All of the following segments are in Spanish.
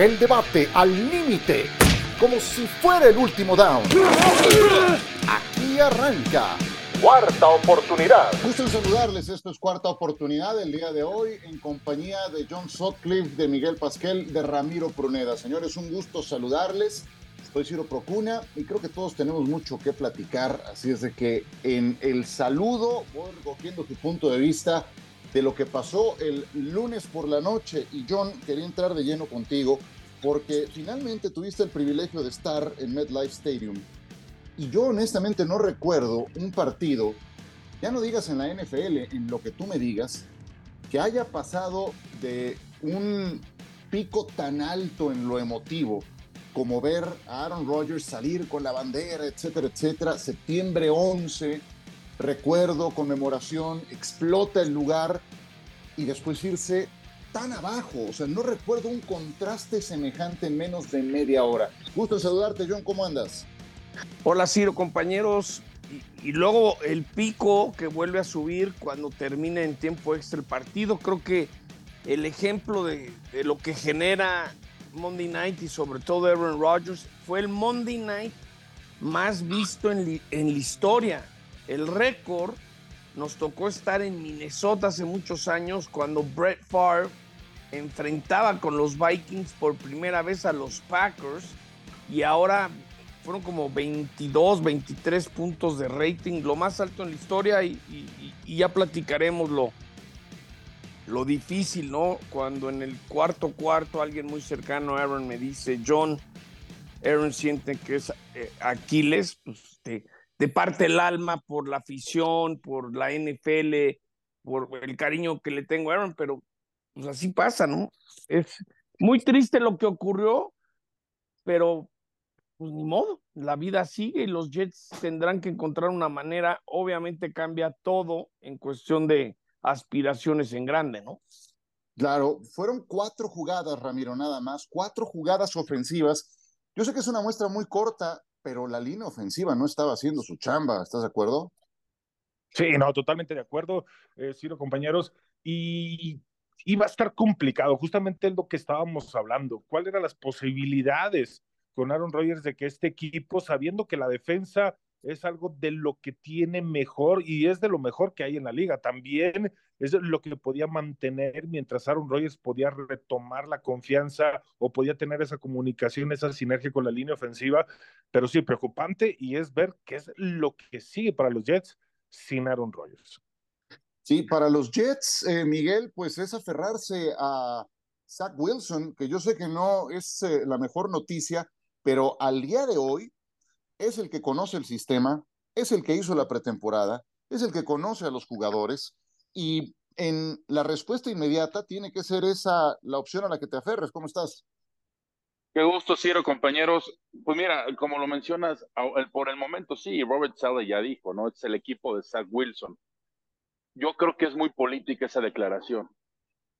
El debate al límite, como si fuera el último down. Aquí arranca. Cuarta oportunidad. Gusto en saludarles. Esto es cuarta oportunidad el día de hoy en compañía de John Sutcliffe, de Miguel Pasquel, de Ramiro Pruneda. Señores, un gusto saludarles. Soy Ciro Procuna y creo que todos tenemos mucho que platicar. Así es de que en el saludo voy recogiendo tu punto de vista de lo que pasó el lunes por la noche. Y John, quería entrar de lleno contigo porque finalmente tuviste el privilegio de estar en MetLife Stadium. Y yo honestamente no recuerdo un partido, ya no digas en la NFL, en lo que tú me digas, que haya pasado de un pico tan alto en lo emotivo como ver a Aaron Rodgers salir con la bandera, etcétera, etcétera. Septiembre 11, recuerdo, conmemoración, explota el lugar y después irse tan abajo. O sea, no recuerdo un contraste semejante en menos de media hora. Gusto saludarte, John, ¿cómo andas? Hola, Ciro, compañeros. Y, luego el pico que vuelve a subir cuando termina en tiempo extra el partido. Creo que el ejemplo de, lo que genera Monday Night y sobre todo Aaron Rodgers fue el Monday Night más visto en la historia. El récord nos tocó estar en Minnesota hace muchos años cuando Brett Favre enfrentaba con los Vikings por primera vez a los Packers y ahora fueron como 22, 23 puntos de rating, lo más alto en la historia y, ya platicaremos lo, lo difícil, ¿no? Cuando en el cuarto cuarto alguien muy cercano a Aaron me dice, John, Aaron siente que es eh, Aquiles, pues te, te, parte el alma por la afición, por la NFL, por el cariño que le tengo a Aaron, pero pues así pasa, ¿no? Es muy triste lo que ocurrió, pero pues ni modo, la vida sigue y los Jets tendrán que encontrar una manera, obviamente cambia todo en cuestión de aspiraciones en grande, ¿no? Claro, fueron cuatro jugadas, Ramiro, nada más, cuatro jugadas ofensivas. Yo sé que es una muestra muy corta, pero la línea ofensiva no estaba haciendo su chamba, ¿estás de acuerdo? Sí, no, totalmente de acuerdo, eh, Ciro, compañeros. Y iba a estar complicado, justamente lo que estábamos hablando. ¿Cuáles eran las posibilidades con Aaron Rodgers de que este equipo, sabiendo que la defensa es algo de lo que tiene mejor y es de lo mejor que hay en la liga. También es lo que podía mantener mientras Aaron Rodgers podía retomar la confianza o podía tener esa comunicación, esa sinergia con la línea ofensiva. Pero sí, preocupante y es ver qué es lo que sigue para los Jets sin Aaron Rodgers. Sí, para los Jets, eh, Miguel, pues es aferrarse a Zach Wilson, que yo sé que no es eh, la mejor noticia, pero al día de hoy es el que conoce el sistema, es el que hizo la pretemporada, es el que conoce a los jugadores y en la respuesta inmediata tiene que ser esa la opción a la que te aferres. ¿Cómo estás? Qué gusto, Ciro, compañeros. Pues mira, como lo mencionas, por el momento sí, Robert Sala ya dijo, ¿no? Es el equipo de Zach Wilson. Yo creo que es muy política esa declaración.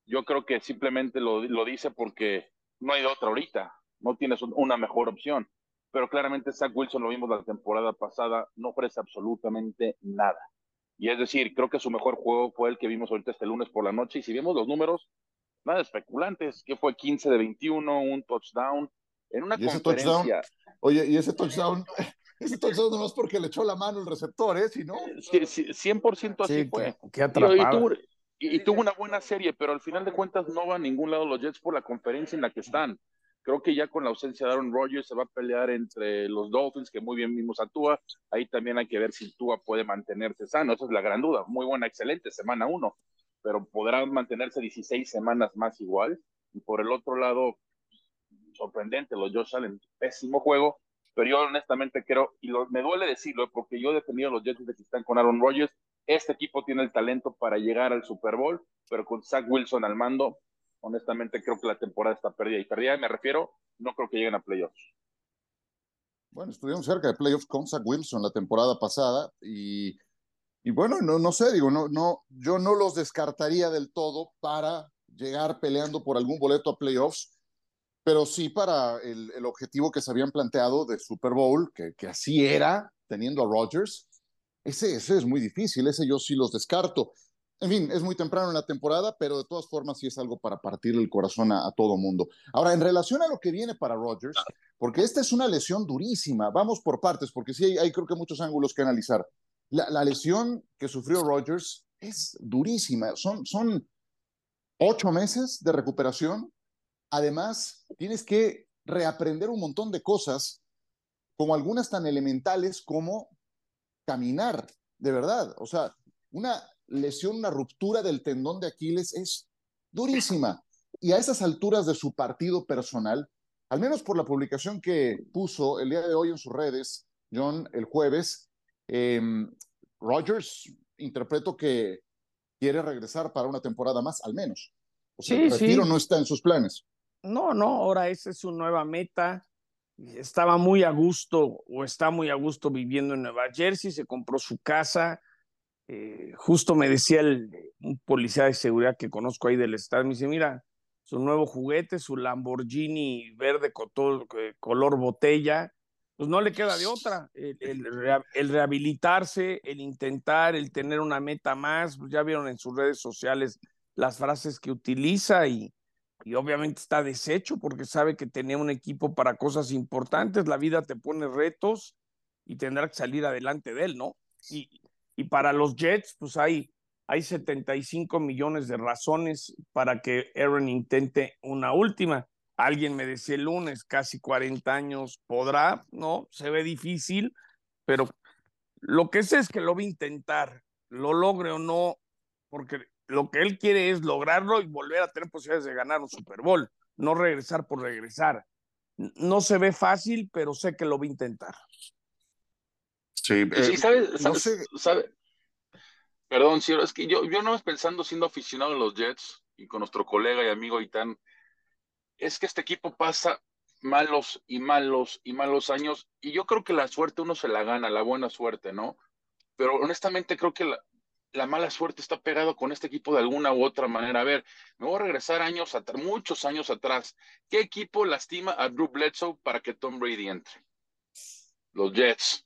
Yo creo que simplemente lo, lo dice porque no hay otra ahorita no tienes una mejor opción. Pero claramente Zach Wilson, lo vimos la temporada pasada, no ofrece absolutamente nada. Y es decir, creo que su mejor juego fue el que vimos ahorita este lunes por la noche. Y si vemos los números, nada especulantes, que fue 15 de 21, un touchdown. En una conferencia. oye, y ese touchdown, ese touchdown no es porque le echó la mano el receptor, ¿eh? Si no. 100% así fue. Qué y, y, tuvo, una buena serie, pero al final de cuentas no va a ningún lado los Jets por la conferencia en la que están. Creo que ya con la ausencia de Aaron Rodgers se va a pelear entre los Dolphins, que muy bien vimos a Tua. Ahí también hay que ver si Tua puede mantenerse sano. Esa es la gran duda. Muy buena, excelente semana uno, pero podrá mantenerse 16 semanas más igual. Y por el otro lado, sorprendente, los Josh Allen, pésimo juego. Pero yo honestamente creo, y me duele decirlo, porque yo he defendido a los Jets de que están con Aaron Rodgers. Este equipo tiene el talento para llegar al Super Bowl, pero con Zach Wilson al mando, honestamente creo que la temporada está perdida. Y perdida me refiero, no creo que lleguen a playoffs. Bueno, estuvieron cerca de playoffs con Zach Wilson la temporada pasada y, y bueno, no, no sé, digo, no, no, yo no los descartaría del todo para llegar peleando por algún boleto a playoffs, pero sí para el, el objetivo que se habían planteado de Super Bowl, que, que así era, teniendo a Rodgers. Ese, ese es muy difícil, ese yo sí los descarto. En fin, es muy temprano en la temporada, pero de todas formas sí es algo para partir el corazón a, todo mundo. Ahora, en relación a lo que viene para Rodgers, porque esta es una lesión durísima, vamos por partes, porque sí hay, creo que muchos ángulos que analizar. La, lesión que sufrió Rodgers es durísima, son, son ocho meses de recuperación. Además, tienes que reaprender un montón de cosas, como algunas tan elementales como caminar, de verdad. O sea, una lesión, una ruptura del tendón de Aquiles es durísima. Y a esas alturas de su partido personal, al menos por la publicación que puso el día de hoy en sus redes, John, el jueves, eh, Rogers interpreto que quiere regresar para una temporada más, al menos. O sea, el retiro no está en sus planes. No, no, ahora esa es su nueva meta. Estaba muy a gusto o está muy a gusto viviendo en Nueva Jersey, se compró su casa, eh, justo me decía el, un policía de seguridad que conozco ahí del estado, me dice, mira, su nuevo juguete, su Lamborghini verde con todo, eh, color botella, pues no le queda de otra. El, el, rehabilitarse, el intentar, el tener una meta más, pues ya vieron en sus redes sociales las frases que utiliza y, y obviamente está deshecho porque sabe que tenía un equipo para cosas importantes, la vida te pone retos y tendrá que salir adelante de él, ¿no? Y, y para los Jets, pues hay, hay 75 millones de razones para que Aaron intente una última. Alguien me decía el lunes, casi 40 años, podrá, ¿no? Se ve difícil, pero lo que sé es que lo va a intentar, lo logre o no, porque lo que él quiere es lograrlo y volver a tener posibilidades de ganar un Super Bowl, no regresar por regresar. No se ve fácil, pero sé que lo va a intentar. Sí, eh, ¿sabe, Perdón, Ciro, es que yo, yo no pensando siendo aficionado de los Jets y con nuestro colega y amigo Itán, es que este equipo pasa malos y malos y malos años y yo creo que la suerte uno se la gana, la buena suerte, ¿no? Pero honestamente creo que la, la mala suerte está pegado con este equipo de alguna u otra manera. A ver, me voy a regresar años atrás, muchos años atrás. ¿Qué equipo lastima a Drew Bledsoe para que Tom Brady entre? Los Jets.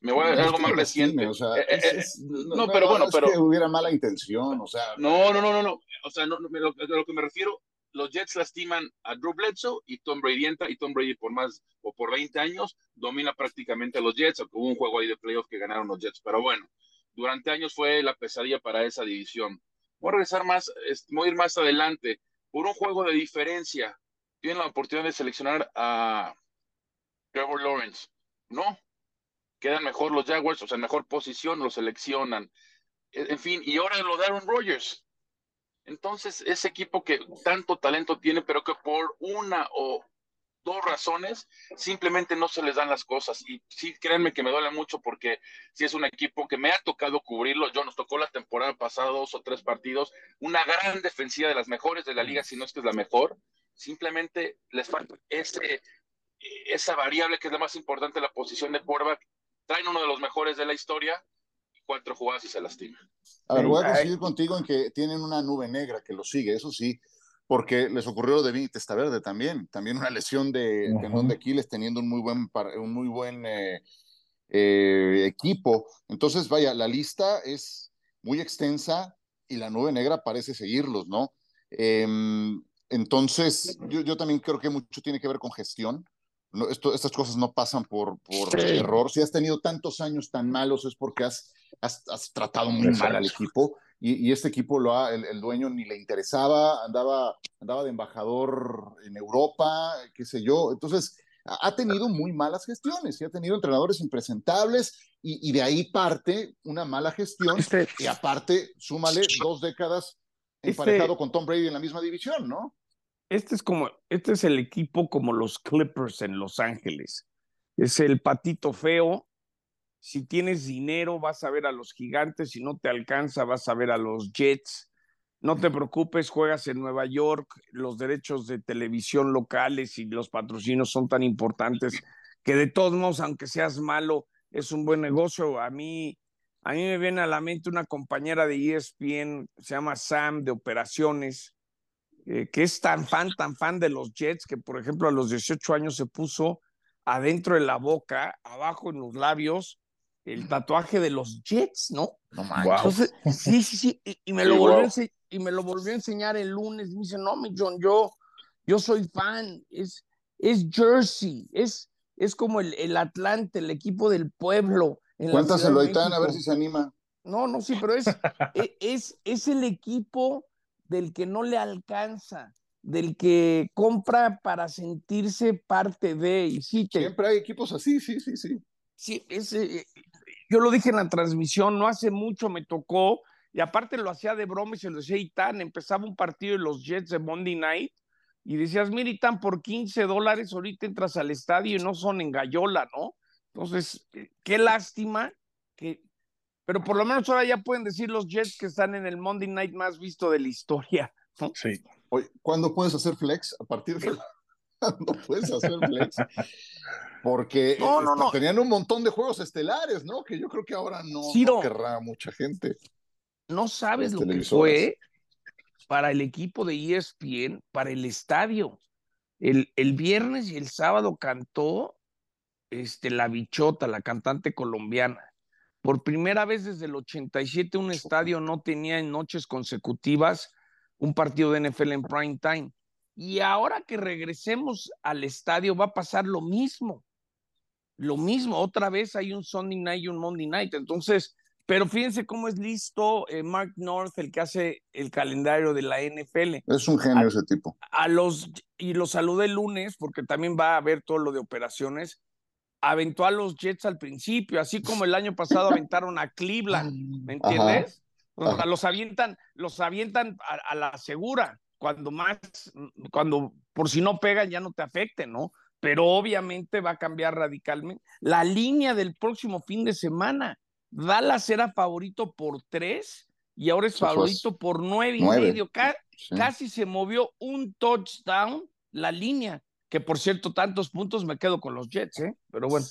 Me voy a algo más reciente. O sea, eh, eh, no, pero bueno, pero. que hubiera mala intención, o sea. No, no, no, no, no. O sea, no, lo, lo que me refiero, los Jets lastiman a Drew Bledsoe y Tom Brady entra y Tom Brady por más o por 20 años domina prácticamente a los Jets, aunque hubo un juego ahí de playoff que ganaron los Jets. Pero bueno, durante años fue la pesadilla para esa división. Voy a regresar más, voy a ir más adelante. Por un juego de diferencia, tienen la oportunidad de seleccionar a Trevor Lawrence. No, quedan mejor los Jaguars, o sea, mejor posición, lo seleccionan. En fin, y ahora lo Aaron Rodgers. Entonces, ese equipo que tanto talento tiene, pero que por una o dos razones simplemente no se les dan las cosas. Y sí, créanme que me duele mucho porque si es un equipo que me ha tocado cubrirlo. Yo nos tocó la temporada pasada dos o tres partidos, una gran defensiva de las mejores de la liga, si no es que es la mejor. Simplemente les falta ese, esa variable que es la más importante, la posición de quarterback, traen uno de los mejores de la historia, cuatro jugadas y se lastima. A ver, voy a coincidir contigo en que tienen una nube negra que lo sigue, eso sí, porque les ocurrió lo de Vinny Testaverde también, también una lesión de tendón de Aquiles teniendo un muy buen, un muy buen eh, eh, equipo. Entonces, vaya, la lista es muy extensa y la nube negra parece seguirlos, ¿no? Em, entonces, yo, yo, también creo que mucho tiene que ver con gestión esto, estas cosas no pasan por, por error. Si has tenido tantos años tan malos es porque has, has, tratado muy mal al equipo y, y, este equipo lo ha, el, dueño ni le interesaba, andaba, andaba de embajador en Europa, qué sé yo. Entonces, ha tenido muy malas gestiones y ha tenido entrenadores impresentables y, y de ahí parte una mala gestión este y aparte súmale dos décadas este emparejado con Tom Brady en la misma división, ¿no? Este es como, este es el equipo como los Clippers en Los Ángeles. Es el patito feo. Si tienes dinero, vas a ver a los gigantes. Si no te alcanza, vas a ver a los Jets. No te preocupes, juegas en Nueva York. Los derechos de televisión locales y los patrocinios son tan importantes que de todos modos, aunque seas malo, es un buen negocio. A mí, a mí me viene a la mente una compañera de ESPN, se llama Sam, de operaciones eh, que es tan fan, tan fan de los Jets, que por ejemplo a los 18 años se puso adentro de la boca, abajo en los labios, el tatuaje de los Jets, ¿no? No Entonces, sí, sí, sí, y, me lo volvió a y me lo volvió a enseñar el lunes. Me dice, no, mi John, yo, yo soy fan, es, es Jersey, es, es como el, el Atlante, el equipo del pueblo. Cuéntaselo, Aitán, a ver si se anima. No, no, sí, pero es, e, es, es el equipo del que no le alcanza, del que compra para sentirse parte de. Y sí, Siempre hay equipos así, sí, sí, sí. Sí, ese, yo lo dije en la transmisión, no hace mucho me tocó, y aparte lo hacía de broma y se lo decía Itán, empezaba un partido de los Jets de Monday Night, y decías, mira, Itán, por 15 dólares ahorita entras al estadio y no son en gallola, ¿no? Entonces, eh, qué lástima que, pero por lo menos ahora ya pueden decir los Jets que están en el Monday Night más visto de la historia. Sí. Oye, ¿cuándo puedes hacer flex? A partir de cuándo puedes hacer flex? Porque este, tenían un montón de juegos estelares, ¿no? Que yo creo que ahora no, querrá mucha gente. No sabes lo que fue para el equipo de ESPN, para el estadio. El, el viernes y el sábado cantó este, La Bichota, la cantante colombiana. Por primera vez desde el 87 un estadio no tenía en noches consecutivas un partido de NFL en prime time. Y ahora que regresemos al estadio va a pasar lo mismo. Lo mismo, otra vez hay un Sunday night y un Monday night. Entonces, pero fíjense cómo es listo eh, Mark North, el que hace el calendario de la NFL. Es un genio ese tipo. A los, y lo saludé el lunes porque también va a ver todo lo de operaciones aventó a los Jets al principio, así como el año pasado aventaron a Cleveland, ¿me entiendes? Los avientan, los avientan a, la segura, cuando más, cuando por si no pegan ya no te afecten, ¿no? Pero obviamente va a cambiar radicalmente. La línea del próximo fin de semana, Dallas era favorito por tres y ahora es favorito por nueve y medio. Casi se movió un touchdown la línea que por cierto, tantos puntos me quedo con los Jets, ¿eh? Pero bueno.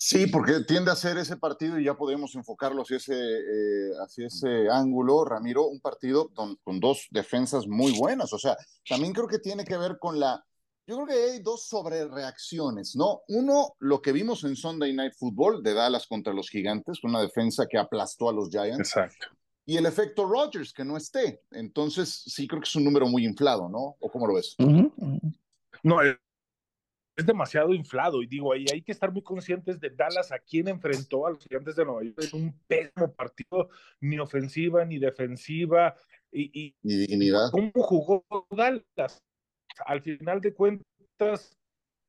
Sí, porque tiende a ser ese partido y ya podemos enfocarlo hacia ese, eh, hacia ese ángulo, Ramiro, un partido con, dos defensas muy buenas. O sea, también creo que tiene que ver con la... Yo creo que hay dos sobrereacciones, ¿no? Uno, lo que vimos en Sunday Night Football de Dallas contra los Gigantes, una defensa que aplastó a los Giants. Exacto. Y el efecto Rodgers, que no esté. Entonces, sí creo que es un número muy inflado, ¿no? ¿O cómo lo ves? No, es demasiado inflado. Y digo, ahí hay que estar muy conscientes de Dallas a quién enfrentó a los gigantes de Nueva York en un pésimo partido, ni ofensiva ni defensiva. Y, y, ¿Cómo jugó Dallas? Al final de cuentas,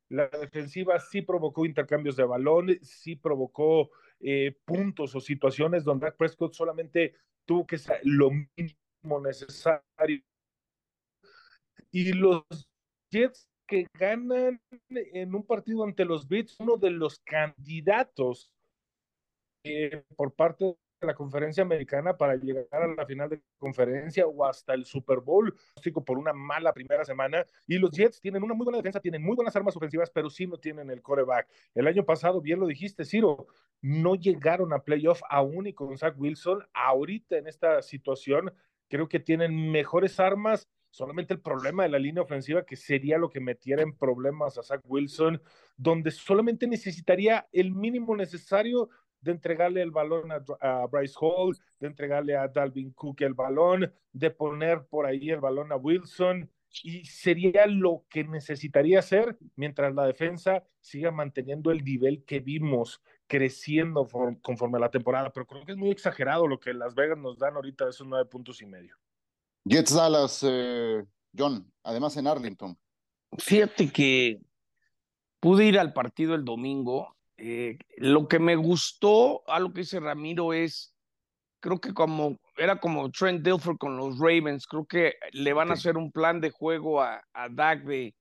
la defensiva sí provocó intercambios de balones, sí provocó eh, puntos o situaciones donde Dak Prescott solamente tuvo que ser lo mínimo necesario. Y los Jets que ganan en un partido ante los Beats, uno de los candidatos eh, por parte de la conferencia americana para llegar a la final de conferencia o hasta el Super Bowl, por una mala primera semana. Y los Jets tienen una muy buena defensa, tienen muy buenas armas ofensivas, pero sí no tienen el coreback. El año pasado, bien lo dijiste, Ciro, no llegaron a playoff aún y con Zach Wilson. Ahorita en esta situación, creo que tienen mejores armas solamente el problema de la línea ofensiva, que sería lo que metiera en problemas a Zach Wilson, donde solamente necesitaría el mínimo necesario de entregarle el balón a, Bryce Hall, de entregarle a Dalvin Cook el balón, de poner por ahí el balón a Wilson, y sería lo que necesitaría hacer mientras la defensa siga manteniendo el nivel que vimos creciendo conforme a la temporada, pero creo que es muy exagerado lo que Las Vegas nos dan ahorita de esos nueve puntos y medio. Jets Dallas, eh, John, además en Arlington. Fíjate que pude ir al partido el domingo. Eh, lo que me gustó, algo que dice Ramiro, es, creo que como era como Trent Dilfer con los Ravens, creo que le van a hacer un plan de juego a, a Dak de,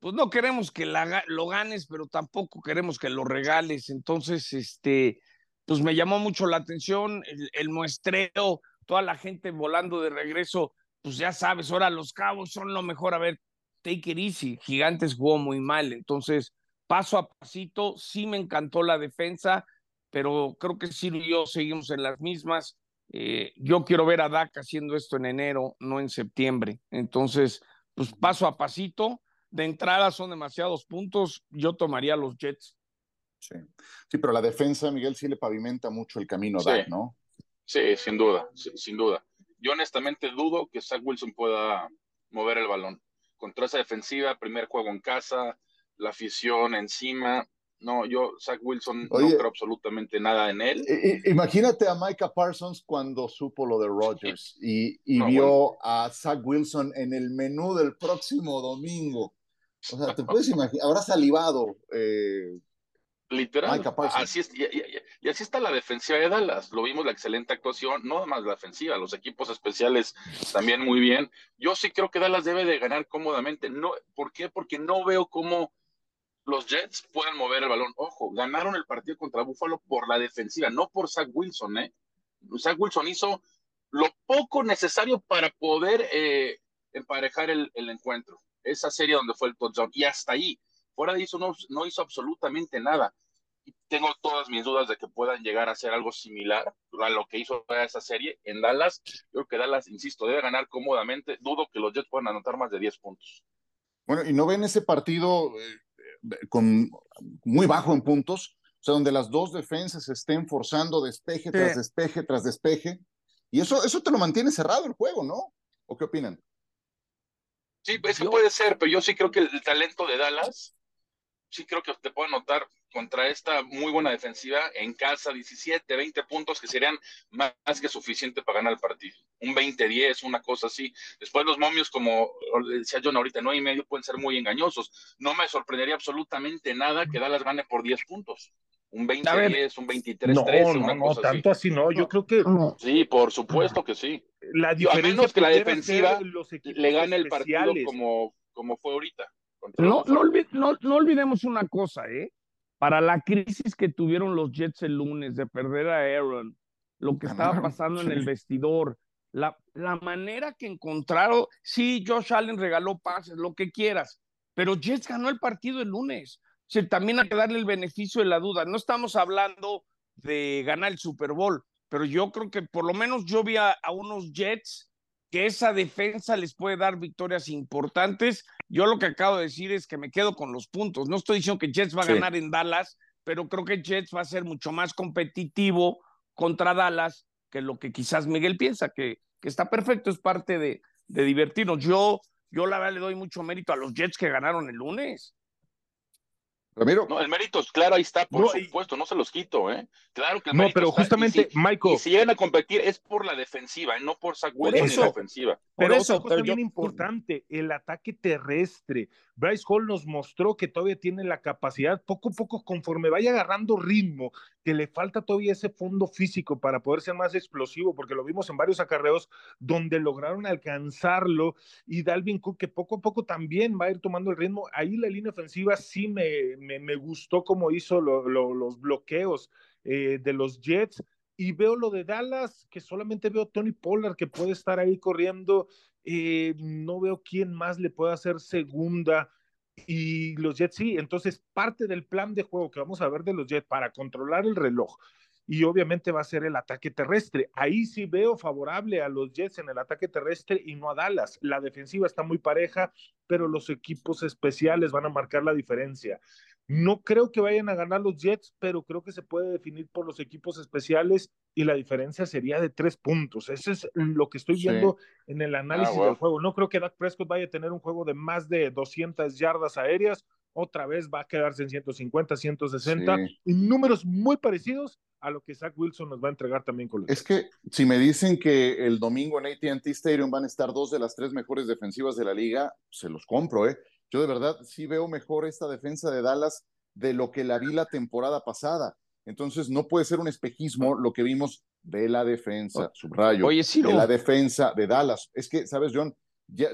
pues no queremos que lo ganes, pero tampoco queremos que lo regales. Entonces, este, pues me llamó mucho la atención el, el muestreo, toda la gente volando de regreso pues ya sabes, ahora los cabos son lo mejor. A ver, take it easy. Gigantes jugó muy mal. Entonces, paso a pasito, sí me encantó la defensa, pero creo que sí y yo seguimos en las mismas. Eh, yo quiero ver a Dak haciendo esto en enero, no en septiembre. Entonces, pues paso a pasito. De entrada son demasiados puntos. Yo tomaría los Jets. Sí. sí, pero la defensa, Miguel, sí le pavimenta mucho el camino a Dak, ¿no? Sí, sin duda, sin duda. Yo honestamente dudo que Zach Wilson pueda mover el balón. Contra esa defensiva, primer juego en casa, la afición encima. No, yo, Zach Wilson, no creo absolutamente nada en él. Imagínate a Micah Parsons cuando supo lo de Rodgers y, vio a Zach Wilson en el menú del próximo domingo. O sea, te puedes imaginar, habrá salivado eh, Literal. Así es, y, así está la defensiva de Dallas. Lo vimos la excelente actuación, no más la defensiva, los equipos especiales también muy bien. Yo sí creo que Dallas debe de ganar cómodamente. No, ¿Por qué? Porque no veo cómo los Jets puedan mover el balón. Ojo, ganaron el partido contra Buffalo por la defensiva, no por Zach Wilson, ¿eh? Zach Wilson hizo lo poco necesario para poder eh, emparejar el, el encuentro. Esa serie donde fue el touchdown. Y hasta ahí Fuera de eso, no, no hizo absolutamente nada. tengo todas mis dudas de que puedan llegar a hacer algo similar a lo que hizo esa serie en Dallas. Yo creo que Dallas, insisto, debe ganar cómodamente. Dudo que los Jets puedan anotar más de 10 puntos. Bueno, y no ven ese partido eh, con muy bajo en puntos, o sea, donde las dos defensas estén forzando despeje tras despeje tras despeje. Y eso, eso te lo mantiene cerrado el juego, ¿no? ¿O qué opinan? Sí, eso puede ser, pero yo sí creo que el talento de Dallas sí creo que te puedo anotar contra esta muy buena defensiva en casa 17, 20 puntos que serían más, que suficiente para ganar el partido. Un 20-10, una cosa así. Después los momios, como decía John ahorita, no y medio pueden ser muy engañosos. No me sorprendería absolutamente nada que Dallas gane por 10 puntos. Un 20-10, un 23-13, no, no, no, tanto así. no. Yo creo que. Sí, por supuesto que sí. La diferencia a menos que la defensiva le gane el partido como, como fue ahorita. No, no, olvidemos una cosa, ¿eh? Para la crisis que tuvieron los Jets el lunes de perder a Aaron, lo que estaba pasando en el vestidor, la, la manera que encontraron, sí, Josh Allen regaló pases, lo que quieras, pero Jets ganó el partido el lunes. O también hay que darle el beneficio de la duda. No estamos hablando de ganar el Super Bowl, pero yo creo que por lo menos yo vi a unos Jets que esa defensa les puede dar victorias importantes. Yo lo que acabo de decir es que me quedo con los puntos. No estoy diciendo que Jets va a ganar en Dallas, pero creo que Jets va a ser mucho más competitivo contra Dallas que lo que quizás Miguel piensa, que, que está perfecto, es parte de, de divertirnos. Yo, yo la verdad le doy mucho mérito a los Jets que ganaron el lunes. Ramiro. No, el mérito, claro, ahí está, por supuesto, no se los quito, ¿eh? Claro que el No, pero justamente, Michael. Y si llegan a competir es por la defensiva, ¿eh? no por Zach Wilson la ofensiva. Pero eso, es bien importante, el ataque terrestre. Bryce Hall nos mostró que todavía tiene la capacidad, poco a poco, conforme vaya agarrando ritmo, que le falta todavía ese fondo físico para poder ser más explosivo, porque lo vimos en varios acarreos donde lograron alcanzarlo y Dalvin Cook, que poco a poco también va a ir tomando el ritmo. Ahí la línea ofensiva sí me, me, gustó cómo hizo los bloqueos eh, de los Jets. Y veo lo de Dallas, que solamente veo Tony Pollard que puede estar ahí corriendo eh, no veo quién más le pueda hacer segunda. Y los Jets sí, entonces parte del plan de juego que vamos a ver de los Jets para controlar el reloj y obviamente va a ser el ataque terrestre. Ahí sí veo favorable a los Jets en el ataque terrestre y no a Dallas. La defensiva está muy pareja, pero los equipos especiales van a marcar la diferencia. No creo que vayan a ganar los Jets, pero creo que se puede definir por los equipos especiales y la diferencia sería de tres puntos. Eso es lo que estoy viendo en el análisis ah, del juego. No creo que Dak Prescott vaya a tener un juego de más de 200 yardas aéreas. Otra vez va a quedarse en 150, 160 y números muy parecidos a lo que Zach Wilson nos va a entregar también con los Es que si me dicen que el domingo en AT&T Stadium van a estar dos de las tres mejores defensivas de la liga, se los compro, ¿eh? Yo de verdad sí veo mejor esta defensa de Dallas de lo que la vi la temporada pasada. Entonces no puede ser un espejismo lo que vimos de la defensa, subrayo, Oye, de la defensa de Dallas. Es que, ¿sabes, John?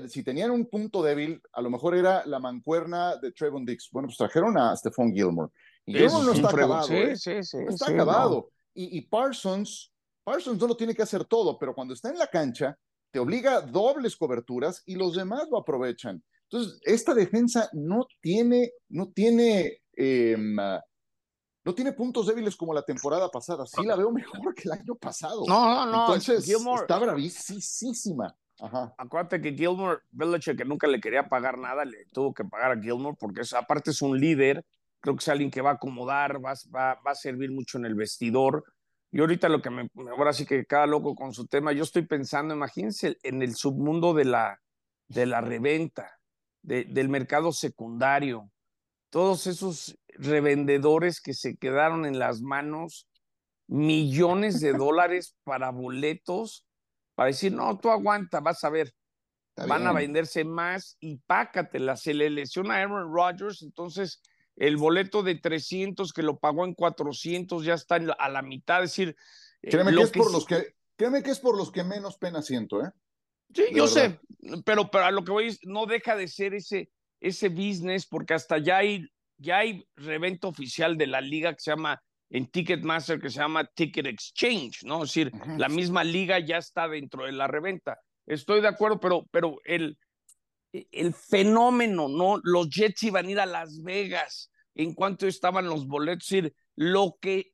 si tenían un punto débil, a lo mejor era la mancuerna de Trevon Dix. Bueno, pues trajeron a Stephon Gilmore. Y Gilmore no está acabado. ¿eh? Sí, sí, está acabado. Y, y, Parsons, Parsons no lo tiene que hacer todo, pero cuando está en la cancha, te obliga dobles coberturas y los demás lo aprovechan. Entonces, esta defensa no tiene, no tiene, em, no tiene puntos débiles como la temporada pasada. Sí la veo mejor que el año pasado. No, no, no. Entonces, está bravísima. Ajá. Acuérdate que Gilmore, Belichick, que nunca le quería pagar nada, le tuvo que pagar a Gilmore porque aparte es un líder creo que es alguien que va a acomodar, va, va, va a servir mucho en el vestidor. Y ahorita lo que me, ahora sí que cada loco con su tema, yo estoy pensando, imagínense en el submundo de la, de la reventa, de, del mercado secundario, todos esos revendedores que se quedaron en las manos millones de dólares para boletos, para decir, no, tú aguanta, vas a ver, van a venderse más y pácatela, se le lesiona a Aaron Rodgers, entonces el boleto de 300 que lo pagó en 400 ya está a la mitad, es decir... Eh, créeme, que es por los que, créeme que es por los que menos pena siento, ¿eh? Sí, yo sé, pero, pero a lo que voy no deja de ser ese, ese business, porque hasta ya hay, ya hay reventa oficial de la liga que se llama, en Ticketmaster, que se llama Ticket Exchange, ¿no? Es decir, la misma liga ya está dentro de la reventa. Estoy de acuerdo, pero, pero el, el fenómeno, ¿no? Los Jets iban a ir a Las Vegas en cuanto estaban los boletos, es decir, lo que,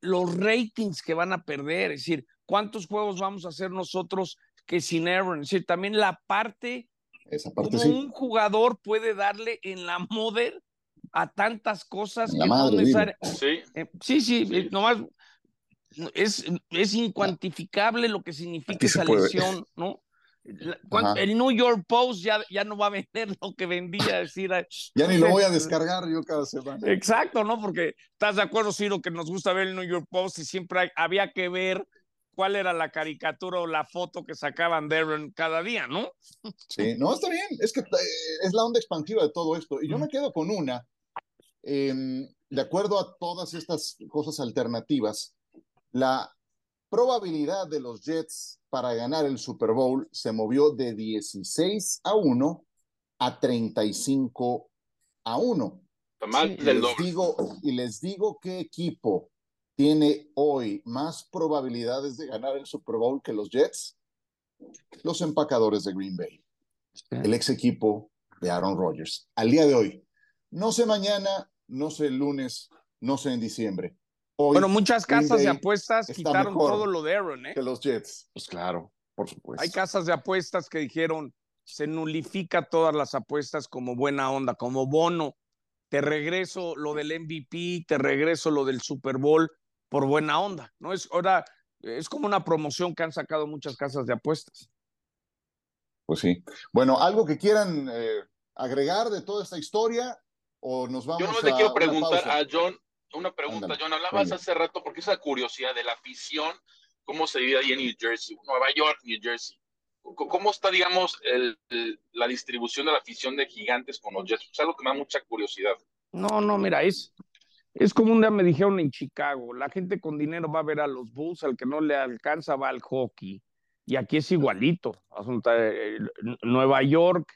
los ratings que van a perder, es decir, cuántos juegos vamos a hacer nosotros que sin Aaron, es decir, también la parte, Esa parte como sí. un jugador puede darle en la model a tantas cosas En la que madre, no dile. Sí, eh, sí, sí, eh, nomás es, es incuantificable lo que significa esa puede. lesión, ¿no? La- el New York Post ya, ya no va a vender lo que vendía, es decir, Ya ni lo voy a descargar yo cada semana. Exacto, ¿no? Porque estás de acuerdo, Ciro, que nos gusta ver el New York Post y siempre hay- había que ver cuál era la caricatura o la foto que sacaban de Aaron cada día, ¿no? Sí, no, está bien. Es que eh, es la onda expansiva de todo esto. Y yo me quedo con una. em, de acuerdo a todas estas cosas alternativas, la probabilidad de los Jets para ganar el Super Bowl se movió de 16 a 1 a 35 a 1. más Sí. Y del les doble. digo, y les digo qué equipo tiene hoy más probabilidades de ganar el Super Bowl que los Jets. Los empacadores de Green Bay, el ex equipo de Aaron Rodgers. Al día de hoy, no sé mañana, no sé el lunes, no sé en diciembre. Hoy Bueno, muchas casas de apuestas quitaron todo lo de Aaron, ¿eh? que los Jets. Pues claro, por supuesto. Hay casas de apuestas que dijeron, se nulifica todas las apuestas como buena onda, como bono. Te regreso lo del MVP, te regreso lo del Super Bowl por buena onda, ¿no? Es ahora es como una promoción que han sacado muchas casas de apuestas. Pues sí. Bueno, ¿algo que quieran eh, agregar de toda esta historia? ¿O nos vamos Yo no a le quiero preguntar pausa? a John, una pregunta, John, hablabas venga. hace rato porque esa curiosidad de la afición, cómo se vive ahí en New Jersey, Nueva York, New Jersey. ¿Cómo está, digamos, el- el- la distribución de la afición de gigantes con los Jets? Es algo que me da mucha curiosidad. No, no, mira, es, es como un día me dijeron en Chicago, la gente con dinero va a ver a los Bulls, al que no le alcanza va al hockey. Y aquí es igualito. Asunta, eh, Nueva York,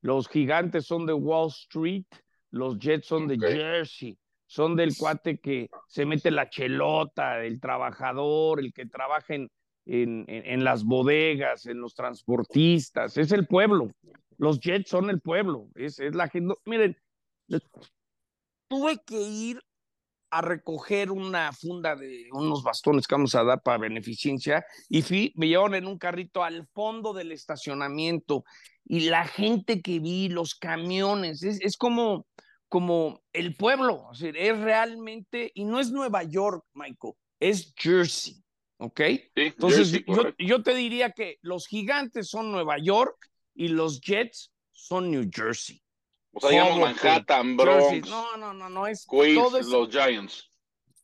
los gigantes son de Wall Street, los Jets son de. Jersey, son del cuate que se mete la chelota, el trabajador, el que trabaja en, en, en- las bodegas, en los transportistas, es el pueblo. Los Jets son el pueblo, es, es la gente. miren, tuve que ir a recoger una funda de unos bastones que vamos a dar para beneficencia y fui, me llevaron en un carrito al fondo del estacionamiento y la gente que vi, los camiones, es, es como, como el pueblo, o sea, es realmente, y no es Nueva York, Michael, es Jersey, ¿ok? Sí, Entonces, Jersey, yo, correcto. yo te diría que los gigantes son Nueva York y los Jets son New Jersey. O sea, digamos Manhattan, Jersey. Bronx, No, no, no, no es Queens, los Giants.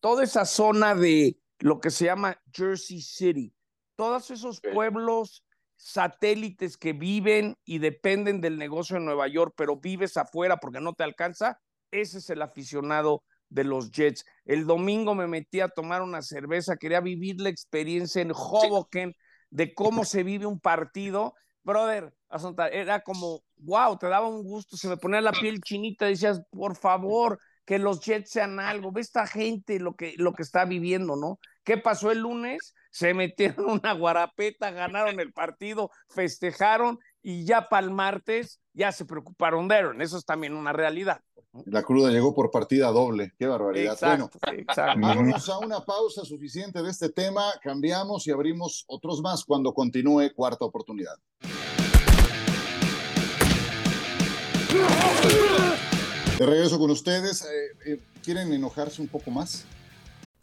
toda esa zona de lo que se llama Jersey City, todos esos pueblos satélites que viven y dependen del negocio en Nueva York, pero vives afuera porque no te alcanza, ese es el aficionado de los Jets. El domingo me metí a tomar una cerveza, quería vivir la experiencia en Hoboken de cómo se vive un partido. Brother, era como, wow, te daba un gusto, se me ponía la piel chinita, decías, por favor, que los Jets sean algo. Ve esta gente lo que, lo que está viviendo, ¿no? ¿Qué pasó el lunes? Se metieron una guarapeta, ganaron el partido, festejaron y ya para el martes ya se preocuparon de Aaron. Eso es también una realidad. La cruda llegó por partida doble. Qué barbaridad. Exacto, Bueno, exacto. vámonos a una pausa suficiente de este tema. Cambiamos y abrimos otros más cuando continúe cuarta oportunidad. De regreso con ustedes. Eh, eh, ¿Quieren enojarse un poco más?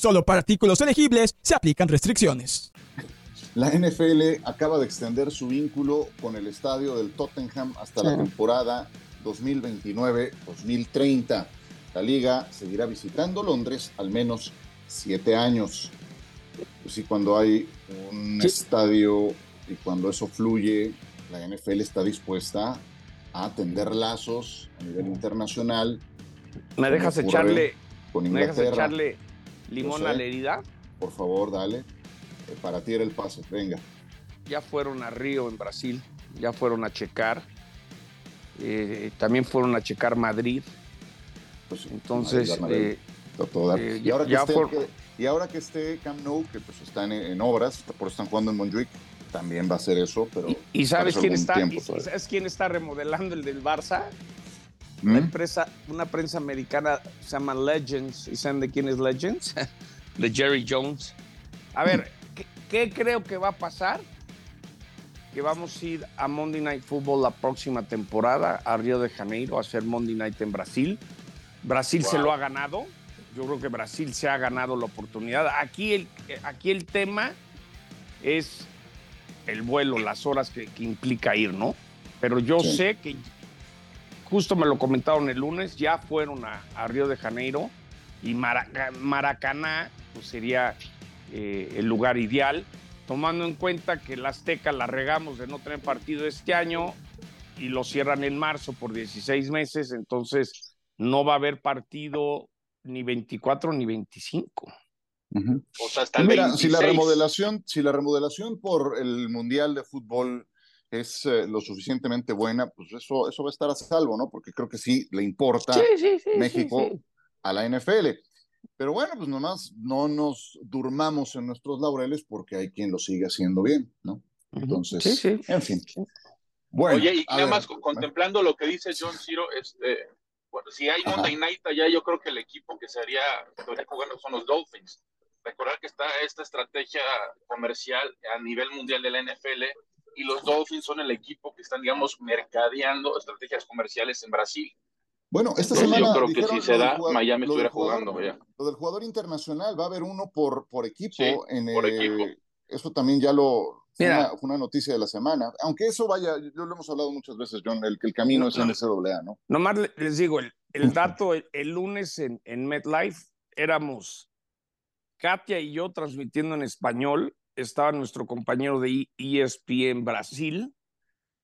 Solo para artículos elegibles se aplican restricciones. La NFL acaba de extender su vínculo con el estadio del Tottenham hasta la temporada 2029-2030. La liga seguirá visitando Londres al menos siete años. Pues sí, cuando hay un estadio y cuando eso fluye, la NFL está dispuesta a tender lazos a nivel internacional. ¿Me dejas echarle, ¿me dejas echarle limón a la herida? Por favor, dale. Eh, para ti era el paso, venga. Ya fueron a Río, en Brasil, ya fueron a checar. Eh, también fueron a checar Madrid. Pues Entonces, eh, y, ahora que esté, y ahora que esté Camp Nou, que pues están en, obras, por están jugando en Montjuic, también va a ser eso, pero... ¿Y, sabes quién está, sabes quién está remodelando el del Barça? Una, ¿Mm? empresa, una prensa americana se llama Legends. ¿Y saben de quién es Legends? de Jerry Jones. A ver, ¿qué, creo que va a pasar? Que vamos a ir a Monday Night Football la próxima temporada a Río de Janeiro a hacer Monday Night en Brasil. Brasil se lo ha ganado. Yo creo que Brasil se ha ganado la oportunidad. Aquí el, aquí el tema es el vuelo, las horas que, implica ir, ¿no? Pero yo sé que, justo me lo comentaron el lunes, ya fueron a, Río de Janeiro y Maracaná pues sería eh, el lugar ideal, tomando en cuenta que la Azteca la regamos de no tener partido este año y lo cierran en marzo por 16 meses, entonces no va a haber partido ni 24 ni 25. O sea, hasta el si la remodelación, si la remodelación por el Mundial de Fútbol es eh, lo suficientemente buena, pues eso, eso va a estar a salvo, ¿no? Porque creo que sí le importa México a la NFL. Pero bueno, pues nomás no nos durmamos en nuestros laureles porque hay quien lo sigue haciendo bien, ¿no? Entonces, en fin. Bueno, Oye, y nada más contemplando lo que dice John Ciro, este, bueno, si hay Monday Night allá, yo creo que el equipo que sería, que estaría jugando son los Dolphins recordar que está esta estrategia comercial a nivel mundial de la NFL y los Dolphins son el equipo que están, digamos, mercadeando estrategias comerciales en Brasil. Bueno, esta semana. Yo creo que si se da, Miami estuviera jugando ya. Lo del jugador internacional, va a haber uno por, por equipo. en, por equipo. Eso también ya lo. Fue una, noticia de la semana. Aunque eso vaya, yo lo hemos hablado muchas veces, John, el que el camino es en NCAA, ¿no? Nomás les digo, el, el dato, el, el, lunes en, en MetLife éramos Katia y yo transmitiendo en español, estaba nuestro compañero de ESPN Brasil,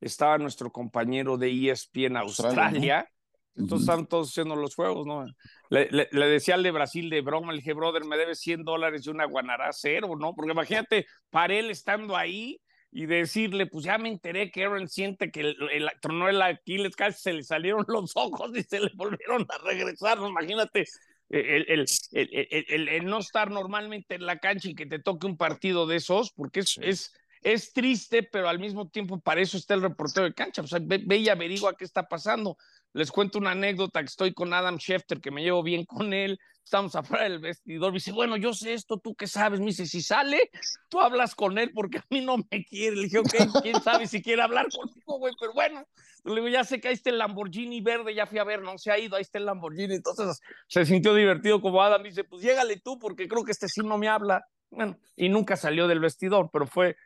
estaba nuestro compañero de ESPN Australia, entonces estaban todos haciendo los juegos, ¿no? Le, decía al de Brasil de broma, le dije, brother, me debes 100 dólares y una guanará cero, ¿no? Porque imagínate, para él estando ahí y decirle, pues ya me enteré que Aaron siente que el, el, tronó el Aquiles, casi se le salieron los ojos y se le volvieron a regresar, imagínate el, el, el, no estar normalmente en la cancha y que te toque un partido de esos, porque es, es, es triste, pero al mismo tiempo para eso está el reportero de cancha. O sea, ve, y averigua qué está pasando. Les cuento una anécdota que estoy con Adam Schefter, que me llevo bien con él. Estamos afuera del vestidor. Me dice, bueno, yo sé esto, ¿tú qué sabes? Me dice, si sale, tú hablas con él porque a mí no me quiere. Le dije, ok, quién sabe si quiere hablar contigo, güey, pero bueno. Le digo, ya sé que ahí está el Lamborghini verde, ya fui a ver, no se ha ido, ahí está el Lamborghini. Entonces se sintió divertido como Adam. dice, pues llégale tú porque creo que este sí no me habla. Bueno, y nunca salió del vestidor, pero fue,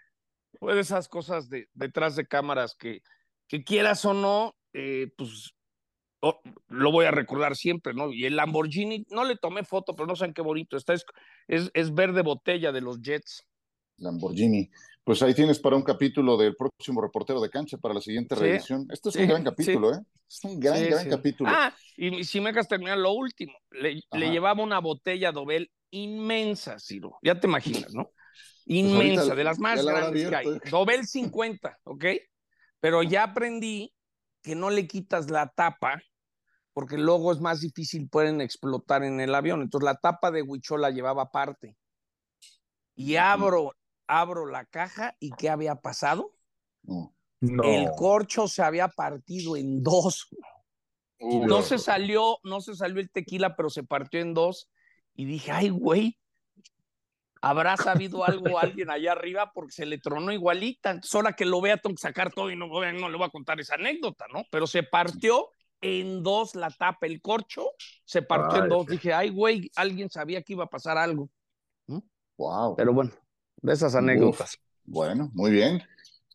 de esas cosas de, detrás de cámaras que, que quieras o no, eh, pues oh, lo voy a recordar siempre, ¿no? Y el Lamborghini, no le tomé foto, pero no saben qué bonito está, es, es, verde botella de los Jets. Lamborghini. Pues ahí tienes para un capítulo del próximo reportero de cancha para la siguiente revisión. Este es un gran capítulo, ¿eh? Es un gran, gran capítulo. Ah, y si me dejas terminar lo último, le, llevaba una botella Dobel inmensa, Ciro. Ya te imaginas, ¿no? Pues inmensa, de las más grandes que hay. Dobel 50, ¿ok? Pero ya aprendí que no le quitas la tapa porque luego es más difícil, pueden explotar en el avión. Entonces la tapa de Huichola llevaba aparte. Y abro, abro la caja y ¿qué había pasado? No. El corcho se había partido en dos. no se salió, no se salió el tequila, pero se partió en dos. Y dije, ay, güey, habrá sabido algo alguien allá arriba porque se le tronó igualita. Entonces, ahora que lo vea, tengo que sacar todo y no, no le voy a contar esa anécdota, ¿no? Pero se partió en dos la tapa, el corcho se partió en dos. Dije, ay, güey, alguien sabía que iba a pasar algo. Wow. Pero bueno, de esas anécdotas. bueno, muy bien.